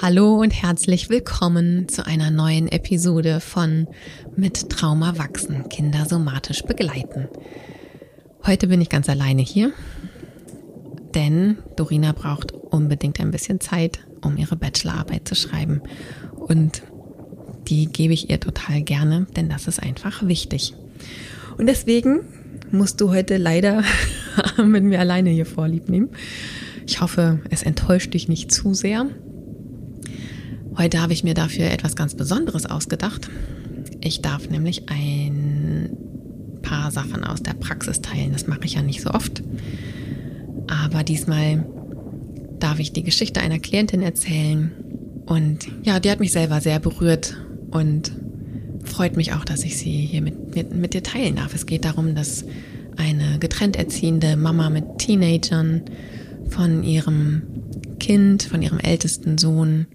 Hallo und herzlich willkommen zu einer neuen Episode von Mit Trauma wachsen, Kinder somatisch begleiten. Heute bin ich ganz alleine hier, denn Dorina braucht unbedingt ein bisschen Zeit, um ihre Bachelorarbeit zu schreiben. Und die gebe ich ihr total gerne, denn das ist einfach wichtig. Und deswegen musst du heute leider mit mir alleine hier vorlieb nehmen. Ich hoffe, es enttäuscht dich nicht zu sehr. Heute habe ich mir dafür etwas ganz Besonderes ausgedacht. Ich darf nämlich ein paar Sachen aus der Praxis teilen. Das mache ich ja nicht so oft. Aber diesmal darf ich die Geschichte einer Klientin erzählen. Und ja, die hat mich selber sehr berührt und freut mich auch, dass ich sie hier mit, mit, mit dir teilen darf. Es geht darum, dass eine getrennt erziehende Mama mit Teenagern von ihrem Kind, von ihrem ältesten Sohn,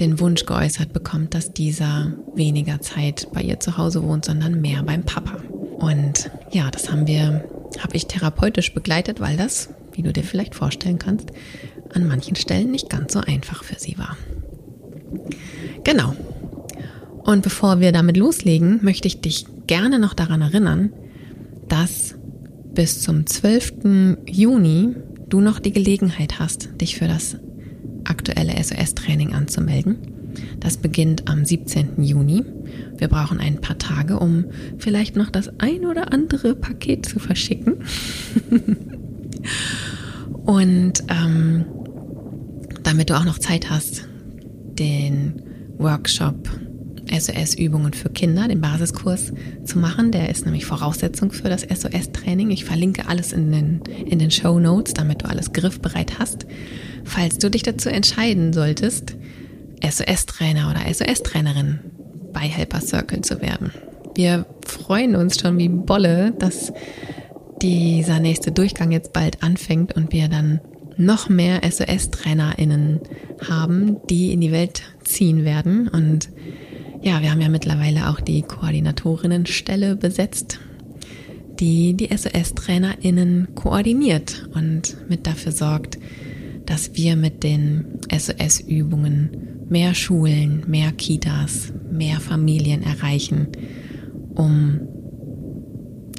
den Wunsch geäußert bekommt, dass dieser weniger Zeit bei ihr zu Hause wohnt, sondern mehr beim Papa. Und ja, das haben wir, habe ich therapeutisch begleitet, weil das, wie du dir vielleicht vorstellen kannst, an manchen Stellen nicht ganz so einfach für sie war. Genau. Und bevor wir damit loslegen, möchte ich dich gerne noch daran erinnern, dass bis zum 12. Juni du noch die Gelegenheit hast, dich für das aktuelle SOS-Training anzumelden. Das beginnt am 17. Juni. Wir brauchen ein paar Tage, um vielleicht noch das ein oder andere Paket zu verschicken. Und ähm, damit du auch noch Zeit hast, den Workshop SOS-Übungen für Kinder, den Basiskurs zu machen. Der ist nämlich Voraussetzung für das SOS-Training. Ich verlinke alles in den, in den Show Notes, damit du alles griffbereit hast. Falls du dich dazu entscheiden solltest, SOS-Trainer oder SOS-Trainerin bei Helper Circle zu werden. Wir freuen uns schon wie Bolle, dass dieser nächste Durchgang jetzt bald anfängt und wir dann noch mehr SOS-TrainerInnen haben, die in die Welt ziehen werden. Und ja, wir haben ja mittlerweile auch die Koordinatorinnenstelle besetzt, die die SOS-TrainerInnen koordiniert und mit dafür sorgt, dass wir mit den SOS-Übungen mehr Schulen, mehr Kitas, mehr Familien erreichen, um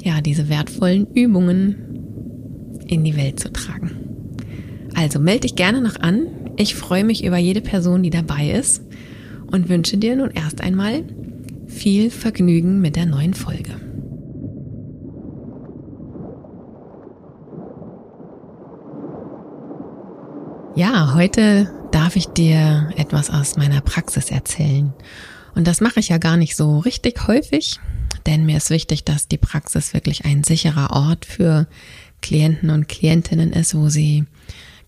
ja, diese wertvollen Übungen in die Welt zu tragen. Also melde dich gerne noch an. Ich freue mich über jede Person, die dabei ist und wünsche dir nun erst einmal viel Vergnügen mit der neuen Folge. Ja, heute darf ich dir etwas aus meiner Praxis erzählen. Und das mache ich ja gar nicht so richtig häufig, denn mir ist wichtig, dass die Praxis wirklich ein sicherer Ort für Klienten und Klientinnen ist, wo sie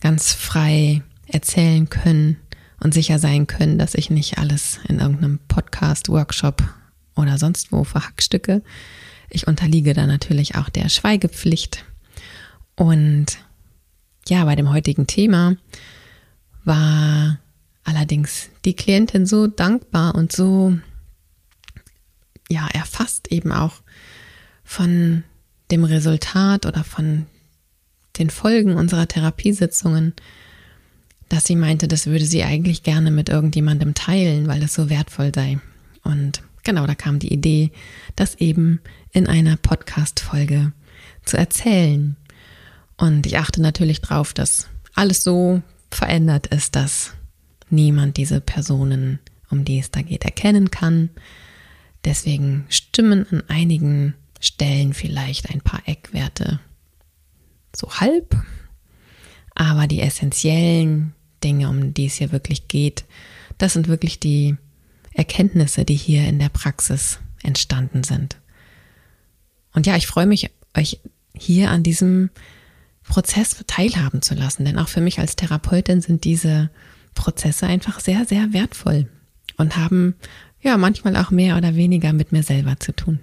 ganz frei erzählen können, und sicher sein können, dass ich nicht alles in irgendeinem Podcast, Workshop oder sonst wo verhackstücke. Ich unterliege da natürlich auch der Schweigepflicht. Und ja, bei dem heutigen Thema war allerdings die Klientin so dankbar und so, ja, erfasst eben auch von dem Resultat oder von den Folgen unserer Therapiesitzungen, dass sie meinte, das würde sie eigentlich gerne mit irgendjemandem teilen, weil es so wertvoll sei. Und genau, da kam die Idee, das eben in einer Podcast-Folge zu erzählen. Und ich achte natürlich darauf, dass alles so verändert ist, dass niemand diese Personen, um die es da geht, erkennen kann. Deswegen stimmen an einigen Stellen vielleicht ein paar Eckwerte so halb, aber die essentiellen Dinge, um die es hier wirklich geht, das sind wirklich die Erkenntnisse, die hier in der Praxis entstanden sind. Und ja, ich freue mich, euch hier an diesem Prozess teilhaben zu lassen, denn auch für mich als Therapeutin sind diese Prozesse einfach sehr, sehr wertvoll und haben ja manchmal auch mehr oder weniger mit mir selber zu tun.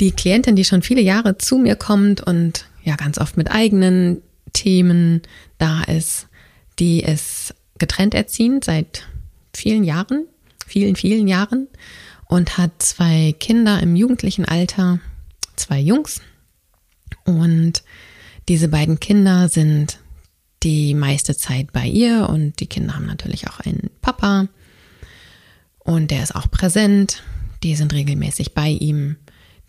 Die Klientin, die schon viele Jahre zu mir kommt und ja ganz oft mit eigenen Themen da ist, die es getrennt erziehen seit vielen Jahren, vielen, vielen Jahren und hat zwei Kinder im jugendlichen Alter, zwei Jungs. Und diese beiden Kinder sind die meiste Zeit bei ihr und die Kinder haben natürlich auch einen Papa und der ist auch präsent. Die sind regelmäßig bei ihm.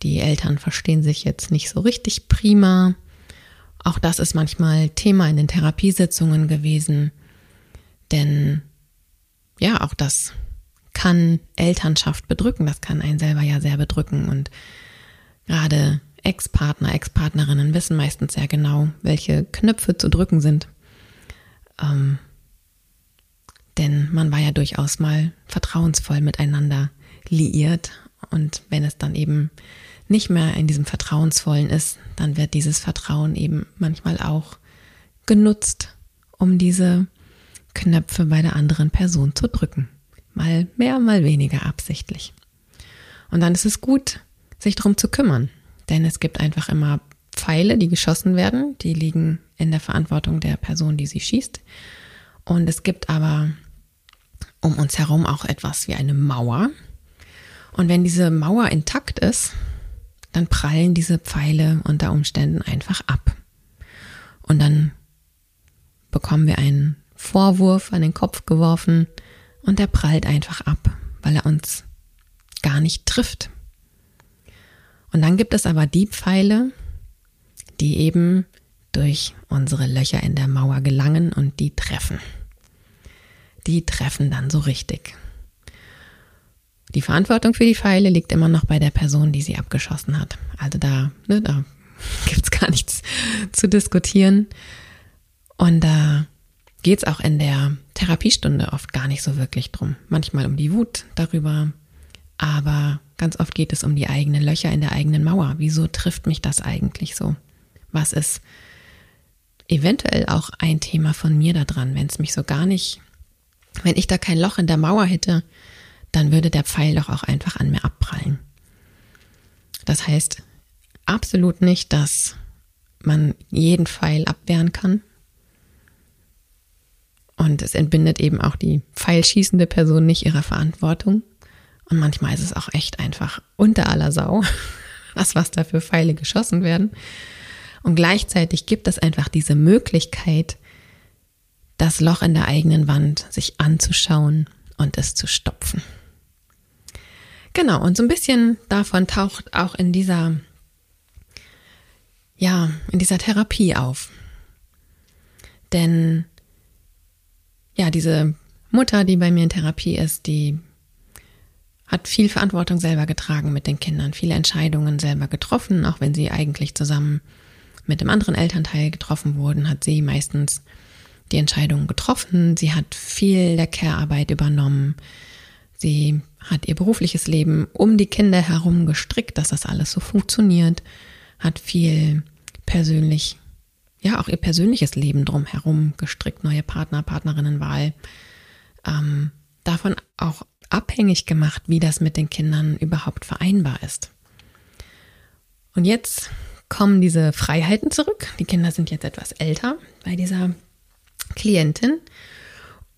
Die Eltern verstehen sich jetzt nicht so richtig prima. Auch das ist manchmal Thema in den Therapiesitzungen gewesen. Denn ja, auch das kann Elternschaft bedrücken. Das kann einen selber ja sehr bedrücken. Und gerade Ex-Partner, Ex-Partnerinnen wissen meistens sehr genau, welche Knöpfe zu drücken sind. Ähm, denn man war ja durchaus mal vertrauensvoll miteinander liiert. Und wenn es dann eben nicht mehr in diesem Vertrauensvollen ist, dann wird dieses Vertrauen eben manchmal auch genutzt, um diese Knöpfe bei der anderen Person zu drücken. Mal mehr, mal weniger absichtlich. Und dann ist es gut, sich darum zu kümmern. Denn es gibt einfach immer Pfeile, die geschossen werden. Die liegen in der Verantwortung der Person, die sie schießt. Und es gibt aber um uns herum auch etwas wie eine Mauer. Und wenn diese Mauer intakt ist, dann prallen diese Pfeile unter Umständen einfach ab. Und dann bekommen wir einen Vorwurf an den Kopf geworfen und der prallt einfach ab, weil er uns gar nicht trifft. Und dann gibt es aber die Pfeile, die eben durch unsere Löcher in der Mauer gelangen und die treffen. Die treffen dann so richtig. Die Verantwortung für die Pfeile liegt immer noch bei der Person, die sie abgeschossen hat. Also da, ne, da gibt es gar nichts zu diskutieren. Und da geht es auch in der Therapiestunde oft gar nicht so wirklich drum. Manchmal um die Wut darüber, aber ganz oft geht es um die eigenen Löcher in der eigenen Mauer. Wieso trifft mich das eigentlich so? Was ist eventuell auch ein Thema von mir da dran, wenn es mich so gar nicht, wenn ich da kein Loch in der Mauer hätte, dann würde der Pfeil doch auch einfach an mir abprallen. Das heißt absolut nicht, dass man jeden Pfeil abwehren kann. Und es entbindet eben auch die pfeilschießende Person nicht ihrer Verantwortung. Und manchmal ist es auch echt einfach unter aller Sau, das, was da für Pfeile geschossen werden. Und gleichzeitig gibt es einfach diese Möglichkeit, das Loch in der eigenen Wand sich anzuschauen und es zu stopfen. Genau, und so ein bisschen davon taucht auch in dieser, ja, in dieser Therapie auf. Denn, ja, diese Mutter, die bei mir in Therapie ist, die hat viel Verantwortung selber getragen mit den Kindern, viele Entscheidungen selber getroffen, auch wenn sie eigentlich zusammen mit dem anderen Elternteil getroffen wurden, hat sie meistens die Entscheidungen getroffen. Sie hat viel der Care-Arbeit übernommen. Sie hat ihr berufliches Leben um die Kinder herum gestrickt, dass das alles so funktioniert, hat viel persönlich, ja, auch ihr persönliches Leben drumherum gestrickt, neue Partner, Partnerinnenwahl, ähm, davon auch abhängig gemacht, wie das mit den Kindern überhaupt vereinbar ist. Und jetzt kommen diese Freiheiten zurück. Die Kinder sind jetzt etwas älter bei dieser Klientin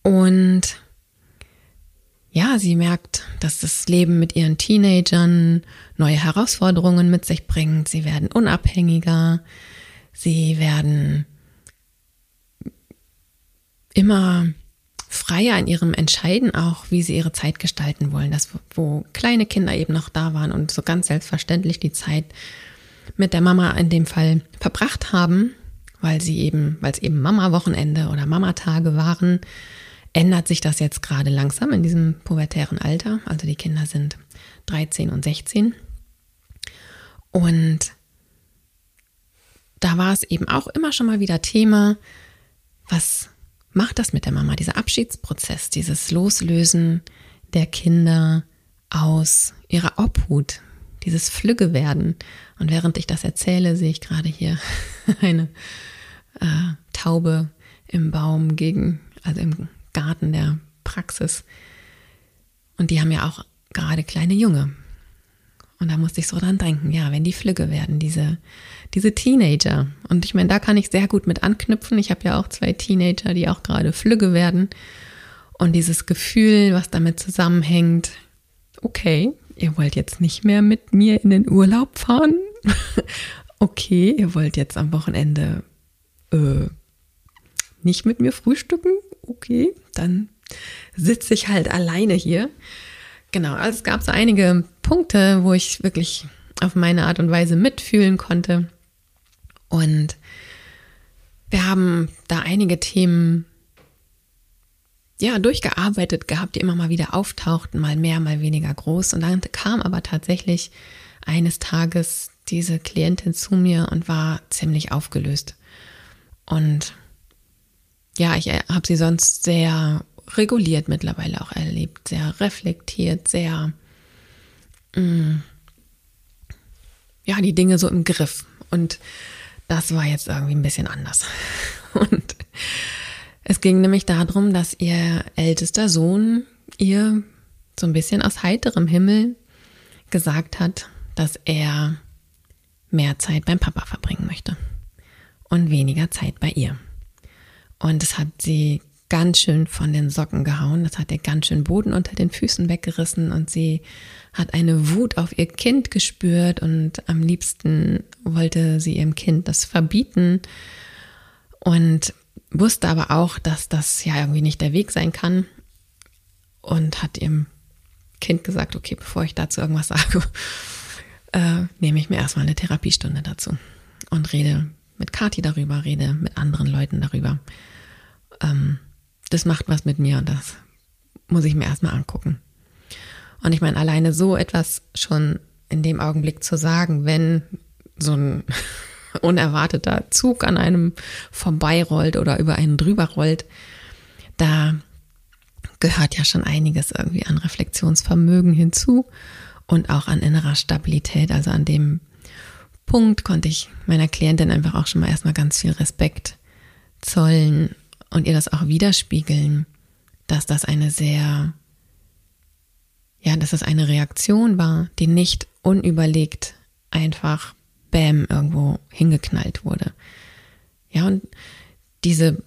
und ja, sie merkt, dass das Leben mit ihren Teenagern neue Herausforderungen mit sich bringt. Sie werden unabhängiger, sie werden immer freier in ihrem Entscheiden auch, wie sie ihre Zeit gestalten wollen. Das, wo kleine Kinder eben noch da waren und so ganz selbstverständlich die Zeit mit der Mama in dem Fall verbracht haben, weil sie eben, weil es eben Mama-Wochenende oder Mama-Tage waren, ändert sich das jetzt gerade langsam in diesem pubertären Alter. Also die Kinder sind 13 und 16. Und da war es eben auch immer schon mal wieder Thema, was macht das mit der Mama, dieser Abschiedsprozess, dieses Loslösen der Kinder aus ihrer Obhut, dieses Flüggewerden. Und während ich das erzähle, sehe ich gerade hier eine äh, Taube im Baum gegen, also im Garten der Praxis. Und die haben ja auch gerade kleine Junge. Und da musste ich so dran denken, ja, wenn die Flügge werden, diese, diese Teenager. Und ich meine, da kann ich sehr gut mit anknüpfen. Ich habe ja auch zwei Teenager, die auch gerade Flügge werden. Und dieses Gefühl, was damit zusammenhängt, okay, ihr wollt jetzt nicht mehr mit mir in den Urlaub fahren. okay, ihr wollt jetzt am Wochenende äh, nicht mit mir frühstücken? Okay, dann sitze ich halt alleine hier. Genau, also es gab so einige Punkte, wo ich wirklich auf meine Art und Weise mitfühlen konnte. Und wir haben da einige Themen ja durchgearbeitet gehabt, die immer mal wieder auftauchten, mal mehr, mal weniger groß. Und dann kam aber tatsächlich eines Tages diese Klientin zu mir und war ziemlich aufgelöst. Und ja, ich habe sie sonst sehr reguliert mittlerweile auch erlebt, sehr reflektiert, sehr mh, mm, ja, die Dinge so im Griff. Und das war jetzt irgendwie ein bisschen anders. Und es ging nämlich darum, dass ihr ältester Sohn ihr so ein bisschen aus heiterem Himmel gesagt hat, dass er mehr Zeit beim Papa verbringen möchte und weniger Zeit bei ihr. Und es hat sie ganz schön von den Socken gehauen. Das hat ihr ganz schön Boden unter den Füßen weggerissen und sie hat eine Wut auf ihr Kind gespürt und am liebsten wollte sie ihrem Kind das verbieten und wusste aber auch, dass das ja irgendwie nicht der Weg sein kann und hat ihrem Kind gesagt, okay, bevor ich dazu irgendwas sage, äh, nehme ich mir erstmal eine Therapiestunde dazu und rede mit Kati darüber, rede mit anderen Leuten darüber. Ähm, das macht was mit mir und das muss ich mir erstmal angucken. Und ich meine, alleine so etwas schon in dem Augenblick zu sagen, wenn so ein unerwarteter Zug an einem vorbeirollt oder über einen drüber rollt, da gehört ja schon einiges irgendwie an Reflexionsvermögen hinzu und auch an innerer Stabilität. Also an dem Punkt konnte ich meiner Klientin einfach auch schon mal erstmal ganz viel Respekt zollen und ihr das auch widerspiegeln, dass das eine sehr, ja, dass es eine Reaktion war, die nicht unüberlegt einfach Bäm irgendwo hingeknallt wurde. Ja, und diese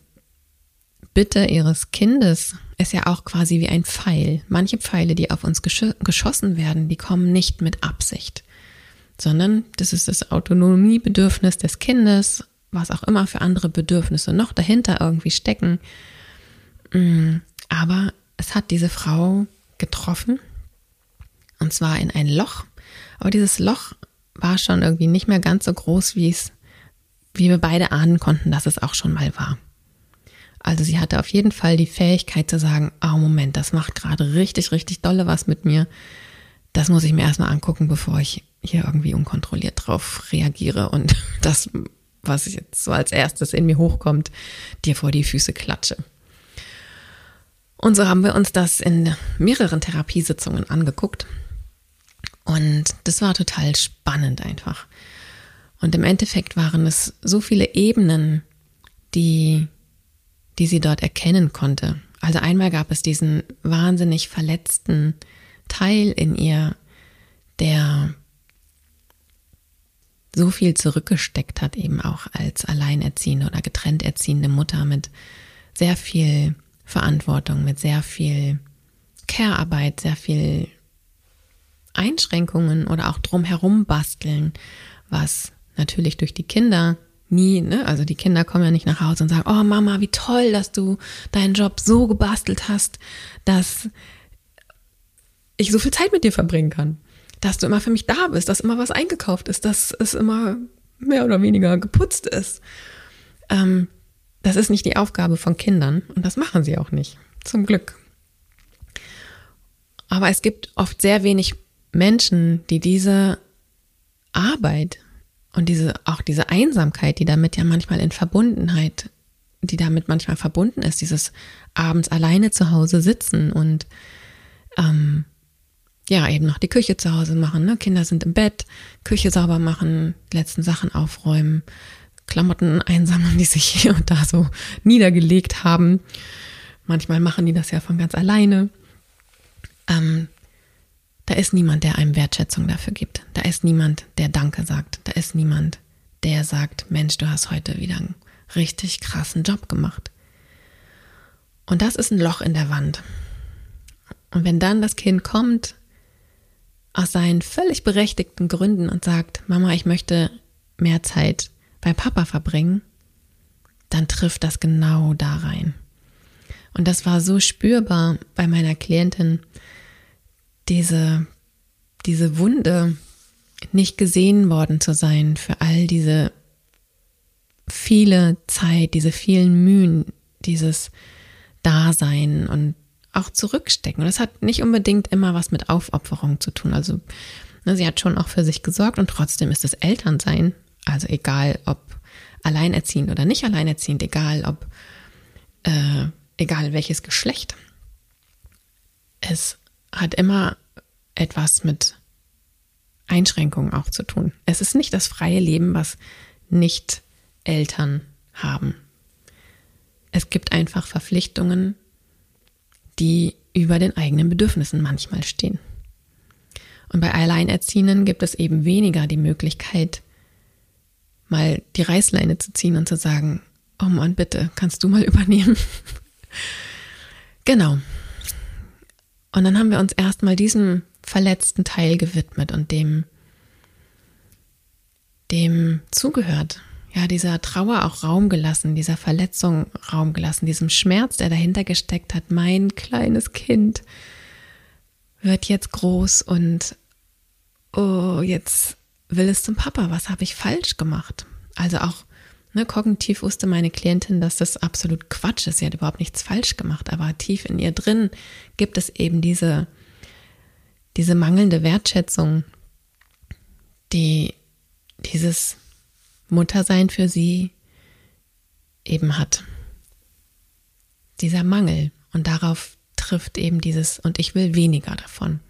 Bitte ihres Kindes ist ja auch quasi wie ein Pfeil. Manche Pfeile, die auf uns gesch geschossen werden, die kommen nicht mit Absicht, sondern das ist das Autonomiebedürfnis des Kindes was auch immer für andere Bedürfnisse noch dahinter irgendwie stecken. Mm, aber es hat diese Frau getroffen und zwar in ein Loch. Aber dieses Loch war schon irgendwie nicht mehr ganz so groß, wie es, wie wir beide ahnen konnten, dass es auch schon mal war. Also sie hatte auf jeden Fall die Fähigkeit zu sagen, oh Moment, das macht gerade richtig, richtig dolle was mit mir. Das muss ich mir erstmal angucken, bevor ich hier irgendwie unkontrolliert drauf reagiere und das was jetzt so als erstes in mir hochkommt, dir vor die Füße klatsche. Und so haben wir uns das in mehreren Therapiesitzungen angeguckt. Und das war total spannend einfach. Und im Endeffekt waren es so viele Ebenen, die, die sie dort erkennen konnte. Also einmal gab es diesen wahnsinnig verletzten Teil in ihr, der so viel zurückgesteckt hat, eben auch als alleinerziehende oder getrennt erziehende Mutter mit sehr viel Verantwortung, mit sehr viel Care-Arbeit, sehr viel Einschränkungen oder auch drumherum basteln, was natürlich durch die Kinder nie, ne? Also die Kinder kommen ja nicht nach Hause und sagen, oh Mama, wie toll, dass du deinen Job so gebastelt hast, dass ich so viel Zeit mit dir verbringen kann dass du immer für mich da bist, dass immer was eingekauft ist, dass es immer mehr oder weniger geputzt ist. Ähm, das ist nicht die Aufgabe von Kindern und das machen sie auch nicht, zum Glück. Aber es gibt oft sehr wenig Menschen, die diese Arbeit und diese, auch diese Einsamkeit, die damit ja manchmal in Verbundenheit, die damit manchmal verbunden ist, dieses abends alleine zu Hause sitzen und ähm, ja, eben noch die Küche zu Hause machen. Ne? Kinder sind im Bett, Küche sauber machen, letzten Sachen aufräumen, Klamotten einsammeln, die sich hier und da so niedergelegt haben. Manchmal machen die das ja von ganz alleine. Ähm, da ist niemand, der einem Wertschätzung dafür gibt. Da ist niemand, der Danke sagt. Da ist niemand, der sagt, Mensch, du hast heute wieder einen richtig krassen Job gemacht. Und das ist ein Loch in der Wand. Und wenn dann das Kind kommt aus seinen völlig berechtigten Gründen und sagt, Mama, ich möchte mehr Zeit bei Papa verbringen, dann trifft das genau da rein. Und das war so spürbar bei meiner Klientin, diese, diese Wunde, nicht gesehen worden zu sein für all diese viele Zeit, diese vielen Mühen, dieses Dasein und auch zurückstecken. Und das hat nicht unbedingt immer was mit Aufopferung zu tun. Also ne, sie hat schon auch für sich gesorgt und trotzdem ist das Elternsein, also egal ob alleinerziehend oder nicht alleinerziehend, egal ob, äh, egal welches Geschlecht, es hat immer etwas mit Einschränkungen auch zu tun. Es ist nicht das freie Leben, was nicht Eltern haben. Es gibt einfach Verpflichtungen, die über den eigenen Bedürfnissen manchmal stehen. Und bei Alleinerziehenden gibt es eben weniger die Möglichkeit, mal die Reißleine zu ziehen und zu sagen, oh Mann, bitte, kannst du mal übernehmen? genau. Und dann haben wir uns erstmal diesem verletzten Teil gewidmet und dem, dem zugehört. Ja, dieser Trauer auch Raum gelassen, dieser Verletzung Raum gelassen, diesem Schmerz, der dahinter gesteckt hat. Mein kleines Kind wird jetzt groß und oh, jetzt will es zum Papa. Was habe ich falsch gemacht? Also auch ne, kognitiv wusste meine Klientin, dass das absolut Quatsch ist. Sie hat überhaupt nichts falsch gemacht, aber tief in ihr drin gibt es eben diese diese mangelnde Wertschätzung, die dieses Muttersein für sie eben hat. Dieser Mangel und darauf trifft eben dieses und ich will weniger davon.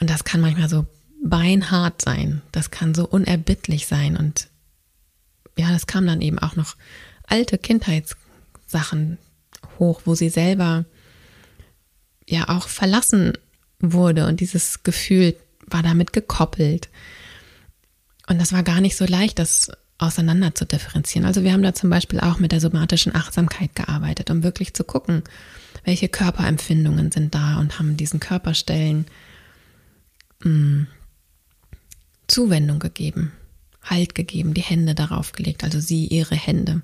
Und das kann manchmal so beinhart sein, das kann so unerbittlich sein und ja, das kam dann eben auch noch alte Kindheitssachen hoch, wo sie selber ja auch verlassen wurde und dieses Gefühl war damit gekoppelt. Und das war gar nicht so leicht, das auseinander zu differenzieren. Also wir haben da zum Beispiel auch mit der somatischen Achtsamkeit gearbeitet, um wirklich zu gucken, welche Körperempfindungen sind da und haben diesen Körperstellen mh, mm, Zuwendung gegeben, Halt gegeben, die Hände darauf gelegt, also sie ihre Hände.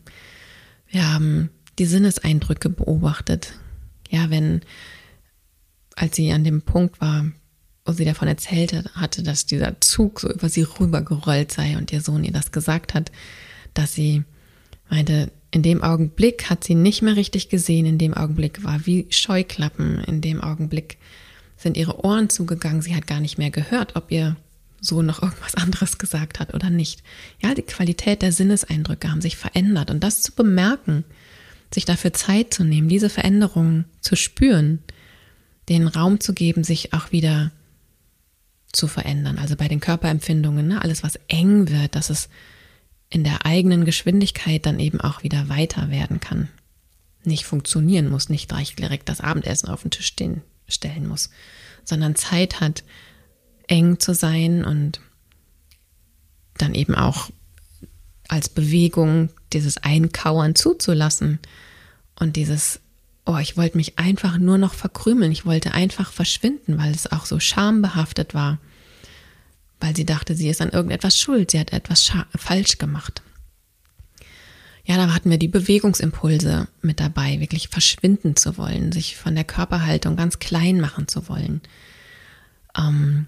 Wir haben die Sinneseindrücke beobachtet. Ja, wenn als sie an dem Punkt war, wo sie davon erzählte, hatte, dass dieser Zug so über sie rübergerollt sei und ihr Sohn ihr das gesagt hat, dass sie meinte, in dem Augenblick hat sie nicht mehr richtig gesehen, in dem Augenblick war wie Scheuklappen, in dem Augenblick sind ihre Ohren zugegangen, sie hat gar nicht mehr gehört, ob ihr Sohn noch irgendwas anderes gesagt hat oder nicht. Ja, die Qualität der Sinneseindrücke haben sich verändert und das zu bemerken, sich dafür Zeit zu nehmen, diese Veränderungen zu spüren, den Raum zu geben, sich auch wieder zu verändern. Also bei den Körperempfindungen, ne, alles was eng wird, dass es in der eigenen Geschwindigkeit dann eben auch wieder weiter werden kann. Nicht funktionieren muss, nicht gleich direkt das Abendessen auf den Tisch stehen, stellen muss, sondern Zeit hat, eng zu sein und dann eben auch als Bewegung dieses Einkauern zuzulassen und dieses oh, ich wollte mich einfach nur noch verkrümeln. Ich wollte einfach verschwinden, weil es auch so schambehaftet war. Weil sie dachte, sie ist an irgendetwas schuld. Sie hat etwas falsch gemacht. Ja, da hatten wir die Bewegungsimpulse mit dabei, wirklich verschwinden zu wollen, sich von der Körperhaltung ganz klein machen zu wollen. Ähm,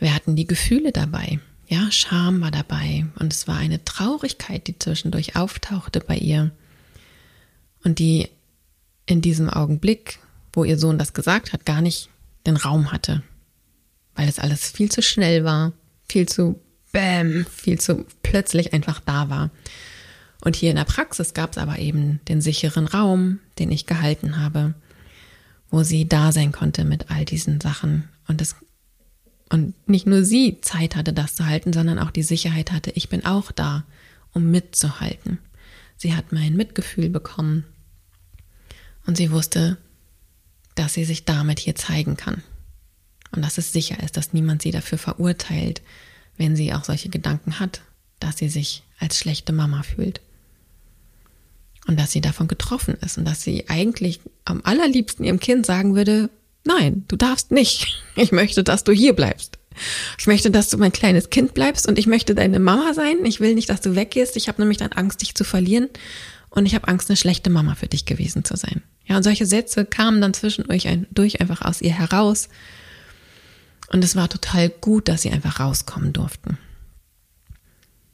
wir hatten die Gefühle dabei. Ja, Scham war dabei und es war eine Traurigkeit, die zwischendurch auftauchte bei ihr und die in diesem Augenblick, wo ihr Sohn das gesagt hat, gar nicht den Raum hatte, weil es alles viel zu schnell war, viel zu bäm, viel zu plötzlich einfach da war. Und hier in der Praxis gab es aber eben den sicheren Raum, den ich gehalten habe, wo sie da sein konnte mit all diesen Sachen und es und nicht nur sie Zeit hatte, das zu halten, sondern auch die Sicherheit hatte, ich bin auch da, um mitzuhalten. Sie hat mein Mitgefühl bekommen und sie wusste, dass sie sich damit hier zeigen kann. Und dass es sicher ist, dass niemand sie dafür verurteilt, wenn sie auch solche Gedanken hat, dass sie sich als schlechte Mama fühlt. Und dass sie davon getroffen ist und dass sie eigentlich am allerliebsten ihrem Kind sagen würde, nein, du darfst nicht. Ich möchte, dass du hier bleibst. Ich möchte, dass du mein kleines Kind bleibst und ich möchte deine Mama sein. Ich will nicht, dass du weggehst. Ich habe nämlich dann Angst, dich zu verlieren. Und ich habe Angst, eine schlechte Mama für dich gewesen zu sein. Ja, und solche Sätze kamen dann zwischen euch ein, durch einfach aus ihr heraus. Und es war total gut, dass sie einfach rauskommen durften.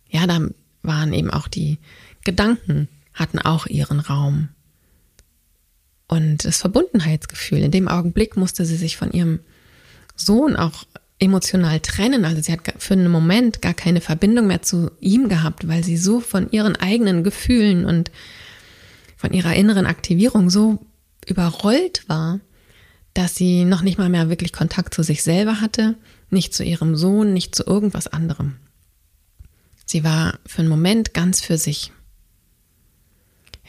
Ja, da waren eben auch die Gedanken, hatten auch ihren Raum. Und das Verbundenheitsgefühl, in dem Augenblick musste sie sich von ihrem Sohn auch emotional trennen. Also sie hat für einen Moment gar keine Verbindung mehr zu ihm gehabt, weil sie so von ihren eigenen Gefühlen und von ihrer inneren Aktivierung so überrollt war, dass sie noch nicht mal mehr wirklich Kontakt zu sich selber hatte, nicht zu ihrem Sohn, nicht zu irgendwas anderem. Sie war für einen Moment ganz für sich.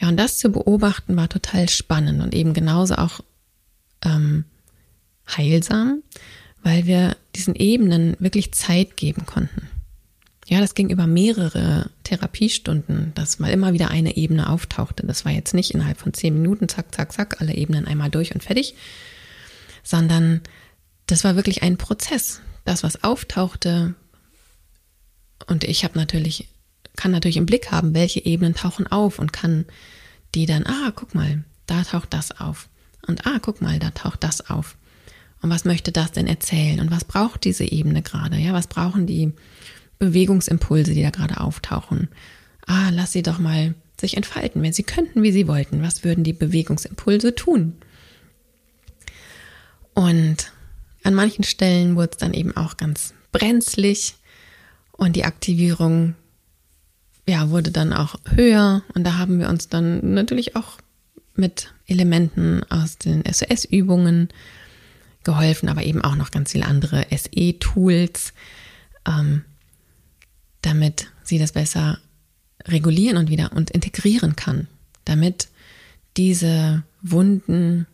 Ja, und das zu beobachten war total spannend und eben genauso auch ähm, heilsam, weil wir diesen Ebenen wirklich Zeit geben konnten. Ja, das ging über mehrere Therapiestunden, dass mal immer wieder eine Ebene auftauchte. Das war jetzt nicht innerhalb von zehn Minuten, zack, zack, zack, alle Ebenen einmal durch und fertig, sondern das war wirklich ein Prozess. Das, was auftauchte, und ich habe natürlich, kann natürlich im Blick haben, welche Ebenen tauchen auf und kann die dann, ah, guck mal, da taucht das auf. Und ah, guck mal, da taucht das auf. Und was möchte das denn erzählen? Und was braucht diese Ebene gerade? Ja, was brauchen die Bewegungsimpulse, die da gerade auftauchen? Ah, lass sie doch mal sich entfalten. Wenn sie könnten, wie sie wollten, was würden die Bewegungsimpulse tun? Und an manchen Stellen wurde es dann eben auch ganz brenzlig und die Aktivierung ja, wurde dann auch höher und da haben wir uns dann natürlich auch mit Elementen aus den SOS-Übungen geholfen, aber eben auch noch ganz viele andere SE-Tools, ähm, damit sie das besser regulieren und wieder und integrieren kann, damit diese Wunden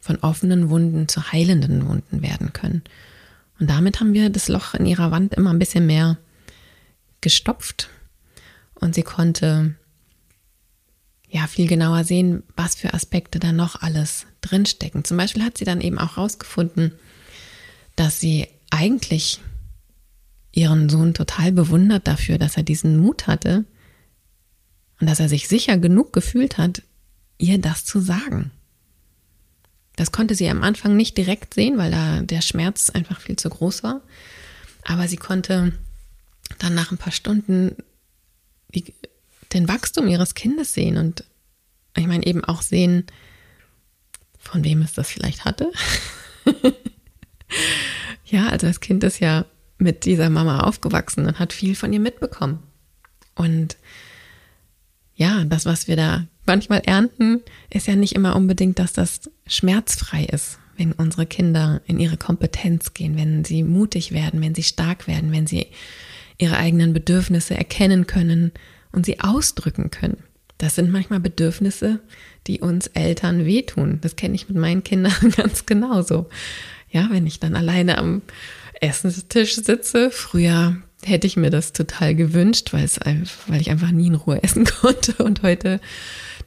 von offenen Wunden zu heilenden Wunden werden können. Und damit haben wir das Loch in ihrer Wand immer ein bisschen mehr gestopft und sie konnte ja viel genauer sehen, was für Aspekte da noch alles drinstecken. Zum Beispiel hat sie dann eben auch herausgefunden, dass sie eigentlich ihren Sohn total bewundert dafür, dass er diesen Mut hatte und dass er sich sicher genug gefühlt hat, ihr das zu sagen. Das konnte sie am Anfang nicht direkt sehen, weil da der Schmerz einfach viel zu groß war. Aber sie konnte dann nach ein paar Stunden die, den Wachstum ihres Kindes sehen und ich meine eben auch sehen, von wem es das vielleicht hatte. ja, also das Kind ist ja mit dieser Mama aufgewachsen und hat viel von ihr mitbekommen. Und ja, das, was wir da manchmal ernten, ist ja nicht immer unbedingt, dass das schmerzfrei ist, wenn unsere Kinder in ihre Kompetenz gehen, wenn sie mutig werden, wenn sie stark werden, wenn sie ihre eigenen Bedürfnisse erkennen können und sie ausdrücken können. Das sind manchmal Bedürfnisse, die uns Eltern wehtun. Das kenne ich mit meinen Kindern ganz genauso. Ja, wenn ich dann alleine am Essenstisch sitze, früher hätte ich mir das total gewünscht, weil, es, weil ich einfach nie in Ruhe essen konnte. Und heute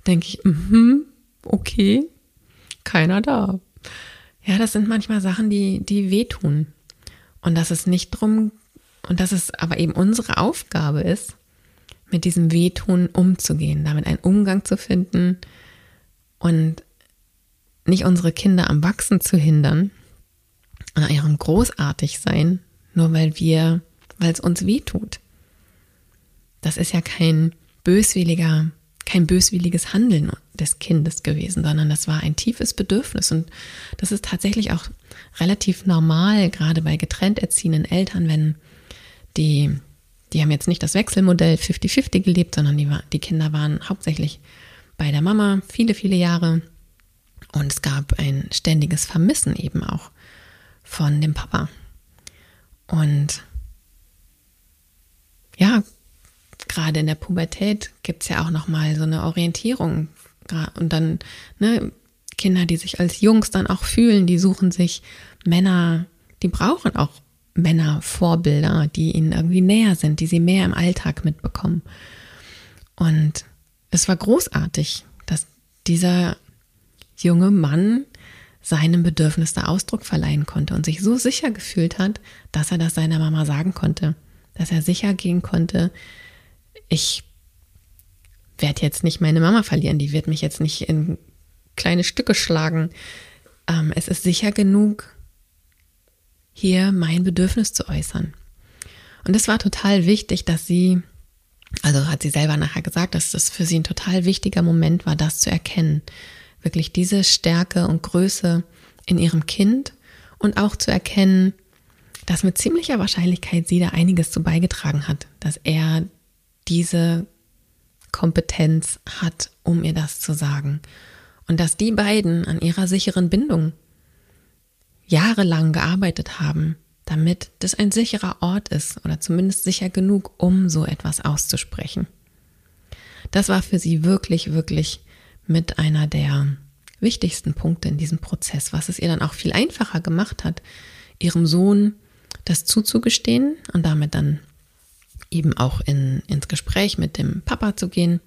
denke ich, mm okay, keiner da. Ja, das sind manchmal Sachen, die, die wehtun. Und dass es nicht drum, und dass es aber eben unsere Aufgabe ist, mit diesem Wehtun umzugehen, damit einen Umgang zu finden und nicht unsere Kinder am Wachsen zu hindern, an ihrem Großartigsein, nur weil wir, weil es uns wehtut. Das ist ja kein böswilliger, kein böswilliges Handeln des Kindes gewesen, sondern das war ein tiefes Bedürfnis. Und das ist tatsächlich auch relativ normal, gerade bei getrennt erziehenden Eltern, wenn die die haben jetzt nicht das Wechselmodell 50-50 gelebt, sondern die, die Kinder waren hauptsächlich bei der Mama viele, viele Jahre. Und es gab ein ständiges Vermissen eben auch von dem Papa. Und ja, gerade in der Pubertät gibt es ja auch nochmal so eine Orientierung. Und dann, ne, Kinder, die sich als Jungs dann auch fühlen, die suchen sich Männer, die brauchen auch Männervorbilder, die ihnen irgendwie näher sind, die sie mehr im Alltag mitbekommen. Und es war großartig, dass dieser junge Mann seinem Bedürfnis da Ausdruck verleihen konnte und sich so sicher gefühlt hat, dass er das seiner Mama sagen konnte, dass er sicher gehen konnte, ich werde jetzt nicht meine Mama verlieren, die wird mich jetzt nicht in kleine Stücke schlagen. Ähm, es ist sicher genug, hier mein Bedürfnis zu äußern. Und es war total wichtig, dass sie, also hat sie selber nachher gesagt, dass das für sie ein total wichtiger Moment war, das zu erkennen. Wirklich diese Stärke und Größe in ihrem Kind und auch zu erkennen, dass mit ziemlicher Wahrscheinlichkeit sie da einiges zu beigetragen hat, dass er diese Kompetenz hat, um ihr das zu sagen. Und dass die beiden an ihrer sicheren Bindung jahrelang gearbeitet haben, damit das ein sicherer Ort ist oder zumindest sicher genug, um so etwas auszusprechen. Das war für sie wirklich, wirklich mit einer der wichtigsten Punkte in diesem Prozess, was es ihr dann auch viel einfacher gemacht hat, ihrem Sohn das zuzugestehen und damit dann eben auch in, ins Gespräch mit dem Papa zu gehen,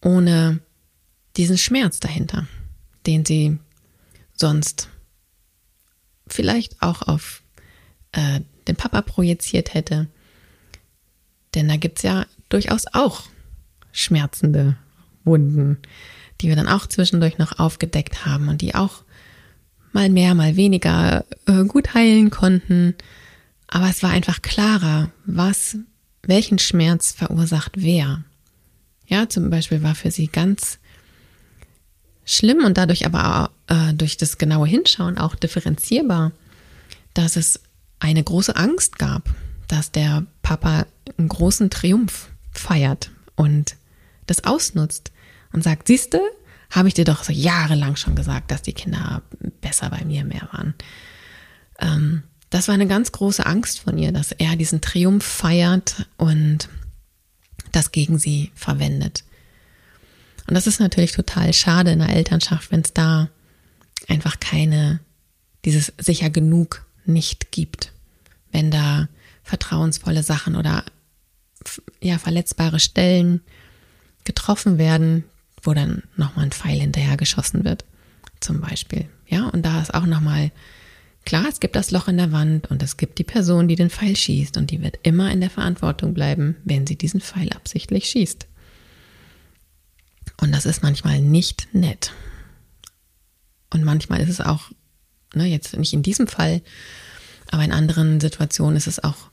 ohne diesen Schmerz dahinter, den sie sonst vielleicht auch auf äh, den Papa projiziert hätte. Denn da gibt es ja durchaus auch schmerzende Wunden, die wir dann auch zwischendurch noch aufgedeckt haben und die auch mal mehr, mal weniger äh, gut heilen konnten. Aber es war einfach klarer, was, welchen Schmerz verursacht wer. Ja, zum Beispiel war für sie ganz schlimm und dadurch aber äh, durch das genaue Hinschauen auch differenzierbar, dass es eine große Angst gab, dass der Papa einen großen Triumph feiert und das ausnutzt und sagt, siehste, habe ich dir doch so jahrelang schon gesagt, dass die Kinder besser bei mir mehr waren. Ähm, das war eine ganz große Angst von ihr, dass er diesen Triumph feiert und das gegen sie verwendet. Und das ist natürlich total schade in der Elternschaft, wenn es da einfach keine, dieses sicher genug nicht gibt. Wenn da vertrauensvolle Sachen oder ja, verletzbare Stellen getroffen werden, wo dann nochmal ein Pfeil hinterher geschossen wird, zum Beispiel. Ja, und da ist auch nochmal klar, es gibt das Loch in der Wand und es gibt die Person, die den Pfeil schießt und die wird immer in der Verantwortung bleiben, wenn sie diesen Pfeil absichtlich schießt. Und das ist manchmal nicht nett. Und manchmal ist es auch, ne, jetzt nicht in diesem Fall, aber in anderen Situationen ist es auch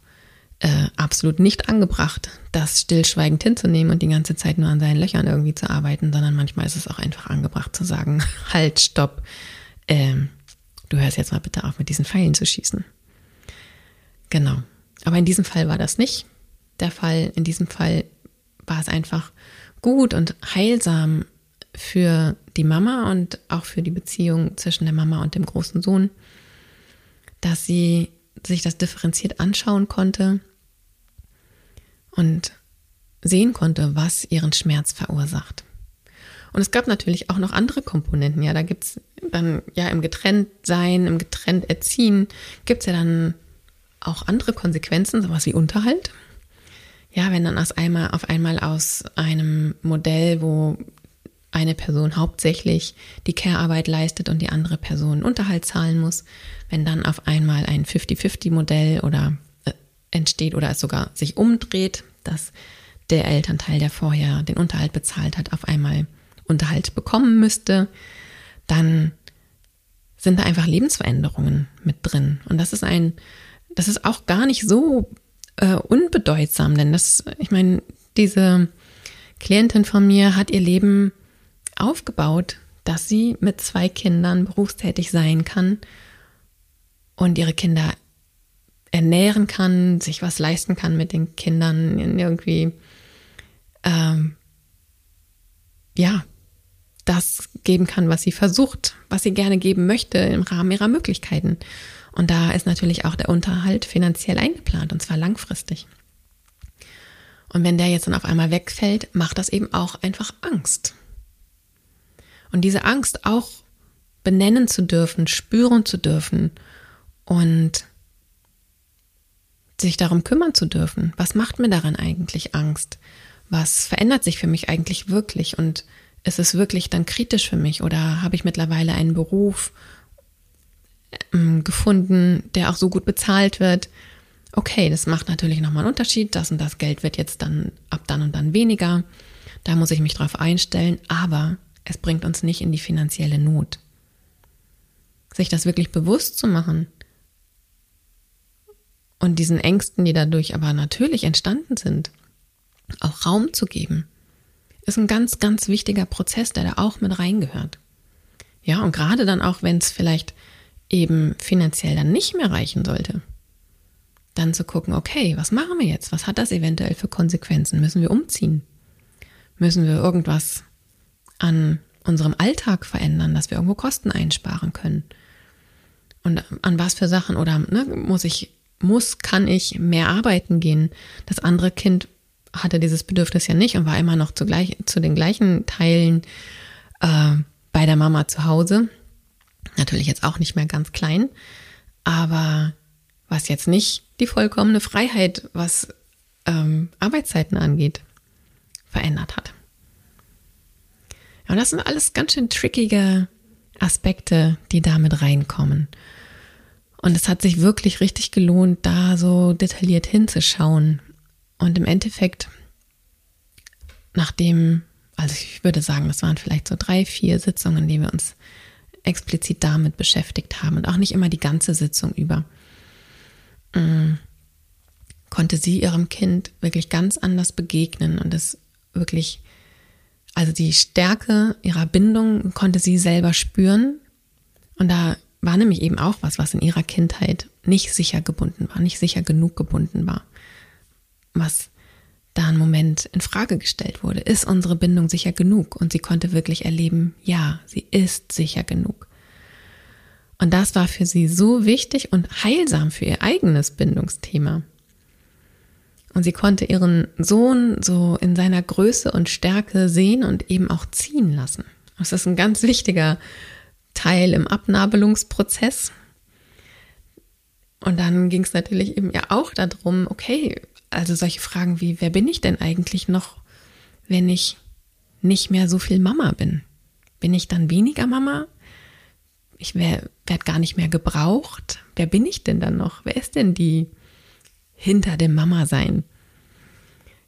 äh, absolut nicht angebracht, das stillschweigend hinzunehmen und die ganze Zeit nur an seinen Löchern irgendwie zu arbeiten, sondern manchmal ist es auch einfach angebracht zu sagen, halt, stopp, ähm, du hörst jetzt mal bitte auf, mit diesen Pfeilen zu schießen. Genau. Aber in diesem Fall war das nicht der Fall. In diesem Fall war es einfach gut und heilsam für die Mama und auch für die Beziehung zwischen der Mama und dem großen Sohn, dass sie sich das differenziert anschauen konnte und sehen konnte, was ihren Schmerz verursacht. Und es gab natürlich auch noch andere Komponenten. Ja, da gibt es dann ja im Getrenntsein, im Getrennterziehen, gibt es ja dann auch andere Konsequenzen, sowas wie Unterhalt. Ja, wenn dann aus einmal, auf einmal aus einem Modell, wo eine Person hauptsächlich die Care-Arbeit leistet und die andere Person Unterhalt zahlen muss, wenn dann auf einmal ein 50-50-Modell oder äh, entsteht oder es sogar sich umdreht, dass der Elternteil, der vorher den Unterhalt bezahlt hat, auf einmal Unterhalt bekommen müsste, dann sind da einfach Lebensveränderungen mit drin. Und das ist ein, das ist auch gar nicht so äh, unbedeutsam, denn das, ich meine, diese Klientin von mir hat ihr Leben aufgebaut, dass sie mit zwei Kindern berufstätig sein kann und ihre Kinder ernähren kann, sich was leisten kann mit den Kindern, irgendwie ähm, ja das geben kann, was sie versucht, was sie gerne geben möchte im Rahmen ihrer Möglichkeiten. Und da ist natürlich auch der Unterhalt finanziell eingeplant und zwar langfristig. Und wenn der jetzt dann auf einmal wegfällt, macht das eben auch einfach Angst. Und diese Angst auch benennen zu dürfen, spüren zu dürfen und sich darum kümmern zu dürfen. Was macht mir daran eigentlich Angst? Was verändert sich für mich eigentlich wirklich? Und ist es wirklich dann kritisch für mich oder habe ich mittlerweile einen Beruf gefunden, der auch so gut bezahlt wird? Okay, das macht natürlich nochmal einen Unterschied. Das und das Geld wird jetzt dann ab dann und dann weniger. Da muss ich mich drauf einstellen, aber es bringt uns nicht in die finanzielle Not. Sich das wirklich bewusst zu machen und diesen Ängsten, die dadurch aber natürlich entstanden sind, auch Raum zu geben ist ein ganz, ganz wichtiger Prozess, der da auch mit reingehört. Ja, und gerade dann auch, wenn es vielleicht eben finanziell dann nicht mehr reichen sollte, dann zu gucken, okay, was machen wir jetzt? Was hat das eventuell für Konsequenzen? Müssen wir umziehen? Müssen wir irgendwas an unserem Alltag verändern, dass wir irgendwo Kosten einsparen können? Und an was für Sachen oder ne, muss ich, muss, kann ich mehr arbeiten gehen? Das andere Kind hatte dieses Bedürfnis ja nicht und war immer noch zugleich, zu den gleichen Teilen äh, bei der Mama zu Hause. Natürlich jetzt auch nicht mehr ganz klein, aber was jetzt nicht die vollkommene Freiheit, was ähm, Arbeitszeiten angeht, verändert hat. Ja, und das sind alles ganz schön trickige Aspekte, die damit reinkommen. Und es hat sich wirklich richtig gelohnt, da so detailliert hinzuschauen und im Endeffekt, nachdem, also ich würde sagen, das waren vielleicht so drei, vier Sitzungen, die wir uns explizit damit beschäftigt haben und auch nicht immer die ganze Sitzung über, mm, konnte sie ihrem Kind wirklich ganz anders begegnen und es wirklich, also die Stärke ihrer Bindung konnte sie selber spüren. Und da war nämlich eben auch was, was in ihrer Kindheit nicht sicher gebunden war, nicht sicher genug gebunden war. Was da ein Moment in Frage gestellt wurde. Ist unsere Bindung sicher genug? Und sie konnte wirklich erleben, ja, sie ist sicher genug. Und das war für sie so wichtig und heilsam für ihr eigenes Bindungsthema. Und sie konnte ihren Sohn so in seiner Größe und Stärke sehen und eben auch ziehen lassen. Das ist ein ganz wichtiger Teil im Abnabelungsprozess. Und dann ging es natürlich eben ja auch darum, okay, also solche Fragen wie, wer bin ich denn eigentlich noch, wenn ich nicht mehr so viel Mama bin? Bin ich dann weniger Mama? Ich werde gar nicht mehr gebraucht. Wer bin ich denn dann noch? Wer ist denn die hinter dem Mama sein?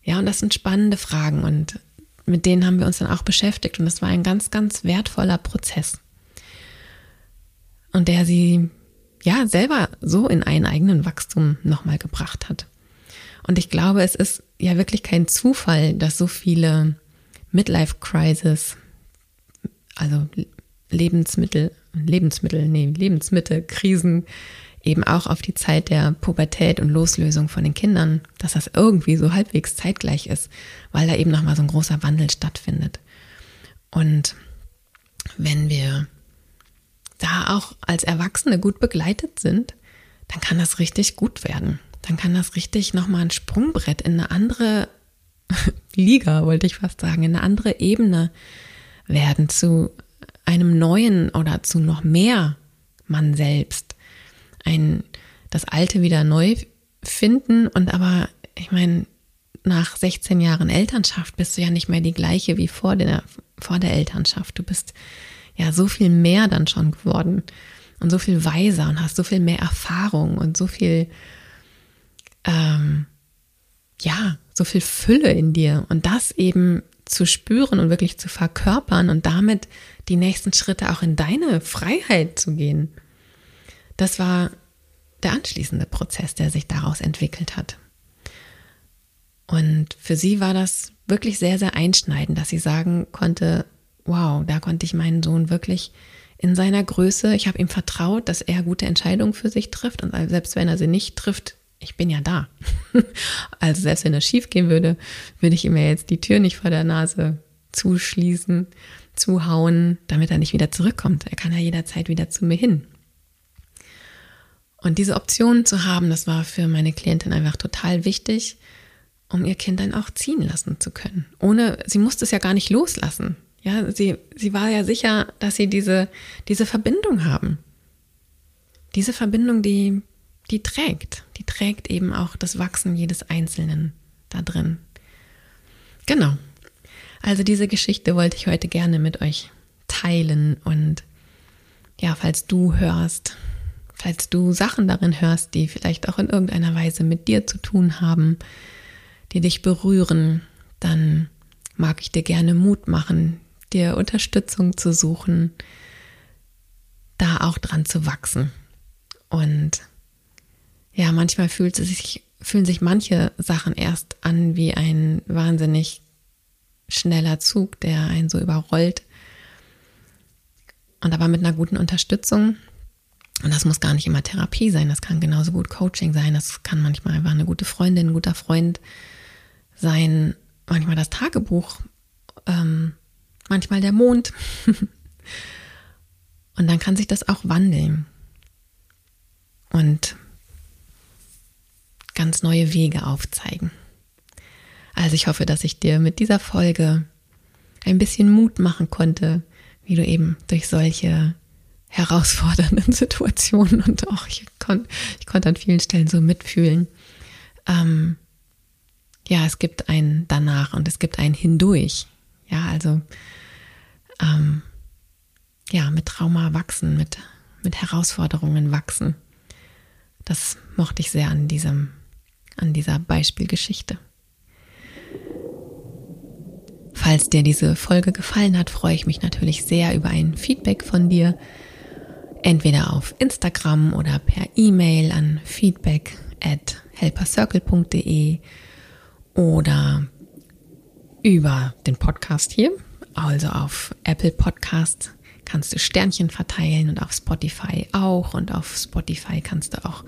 Ja, und das sind spannende Fragen und mit denen haben wir uns dann auch beschäftigt und das war ein ganz, ganz wertvoller Prozess. Und der sie ja selber so in einen eigenen Wachstum nochmal gebracht hat. Und ich glaube, es ist ja wirklich kein Zufall, dass so viele Midlife-Crisis, also Lebensmittel, Lebensmittel, nee, Lebensmittelkrisen eben auch auf die Zeit der Pubertät und Loslösung von den Kindern, dass das irgendwie so halbwegs zeitgleich ist, weil da eben nochmal so ein großer Wandel stattfindet. Und wenn wir da auch als Erwachsene gut begleitet sind, dann kann das richtig gut werden dann kann das richtig nochmal ein Sprungbrett in eine andere Liga, wollte ich fast sagen, in eine andere Ebene werden, zu einem neuen oder zu noch mehr Mann selbst. Ein, das Alte wieder neu finden und aber, ich meine, nach 16 Jahren Elternschaft bist du ja nicht mehr die gleiche wie vor der, vor der Elternschaft. Du bist ja so viel mehr dann schon geworden und so viel weiser und hast so viel mehr Erfahrung und so viel ähm, ja, so viel Fülle in dir und das eben zu spüren und wirklich zu verkörpern und damit die nächsten Schritte auch in deine Freiheit zu gehen. Das war der anschließende Prozess, der sich daraus entwickelt hat. Und für sie war das wirklich sehr, sehr einschneidend, dass sie sagen konnte, wow, da konnte ich meinen Sohn wirklich in seiner Größe, ich habe ihm vertraut, dass er gute Entscheidungen für sich trifft und selbst wenn er sie nicht trifft, ich bin ja da. Also selbst wenn das schief gehen würde, würde ich ihm ja jetzt die Tür nicht vor der Nase zuschließen, zuhauen, damit er nicht wieder zurückkommt. Er kann ja jederzeit wieder zu mir hin. Und diese Option zu haben, das war für meine Klientin einfach total wichtig, um ihr Kind dann auch ziehen lassen zu können. Ohne, sie musste es ja gar nicht loslassen. Ja, sie, sie war ja sicher, dass sie diese, diese Verbindung haben. Diese Verbindung, die, die trägt. Die trägt eben auch das Wachsen jedes Einzelnen da drin. Genau. Also diese Geschichte wollte ich heute gerne mit euch teilen und ja, falls du hörst, falls du Sachen darin hörst, die vielleicht auch in irgendeiner Weise mit dir zu tun haben, die dich berühren, dann mag ich dir gerne Mut machen, dir Unterstützung zu suchen, da auch dran zu wachsen. Und ja, manchmal fühlt es sich, fühlen sich manche Sachen erst an wie ein wahnsinnig schneller Zug, der einen so überrollt. Und aber mit einer guten Unterstützung. Und das muss gar nicht immer Therapie sein, das kann genauso gut Coaching sein, das kann manchmal einfach eine gute Freundin, ein guter Freund sein, manchmal das Tagebuch, ähm, manchmal der Mond. Und dann kann sich das auch wandeln. Und ganz neue Wege aufzeigen. Also ich hoffe, dass ich dir mit dieser Folge ein bisschen Mut machen konnte, wie du eben durch solche herausfordernden Situationen und auch ich, kon, ich konnte an vielen Stellen so mitfühlen. Ähm, ja, es gibt ein danach und es gibt ein hindurch. Ja, also ähm, ja, mit Trauma wachsen, mit, mit Herausforderungen wachsen. Das mochte ich sehr an diesem, an dieser Beispielgeschichte. Falls dir diese Folge gefallen hat, freue ich mich natürlich sehr über ein Feedback von dir. Entweder auf Instagram oder per E-Mail an feedback at helpercircle.de oder über den Podcast hier, also auf Apple Podcast kannst du Sternchen verteilen und auf Spotify auch und auf Spotify kannst du auch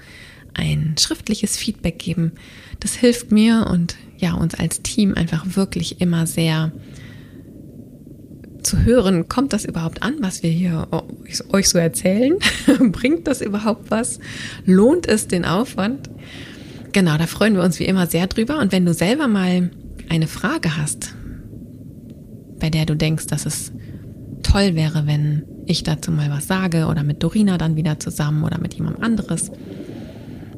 ein schriftliches Feedback geben. Das hilft mir und ja, uns als Team einfach wirklich immer sehr zu hören, kommt das überhaupt an, was wir hier euch so erzählen? Bringt das überhaupt was? Lohnt es den Aufwand? Genau, da freuen wir uns wie immer sehr drüber. Und wenn du selber mal eine Frage hast, bei der du denkst, dass es toll wäre, wenn ich dazu mal was sage oder mit Dorina dann wieder zusammen oder mit jemand anderes,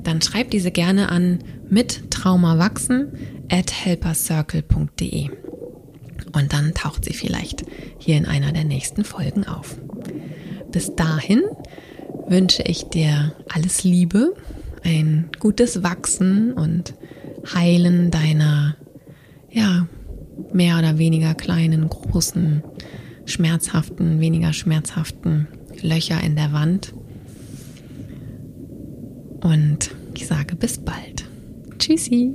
dann schreib diese gerne an mit Traumawachsen at helpercircle.de. Und dann taucht sie vielleicht hier in einer der nächsten Folgen auf. Bis dahin wünsche ich dir alles Liebe, ein gutes Wachsen und Heilen deiner, ja, mehr oder weniger kleinen, großen, schmerzhaften, weniger schmerzhaften Löcher in der Wand. Und ich sage bis bald. Tschüssi.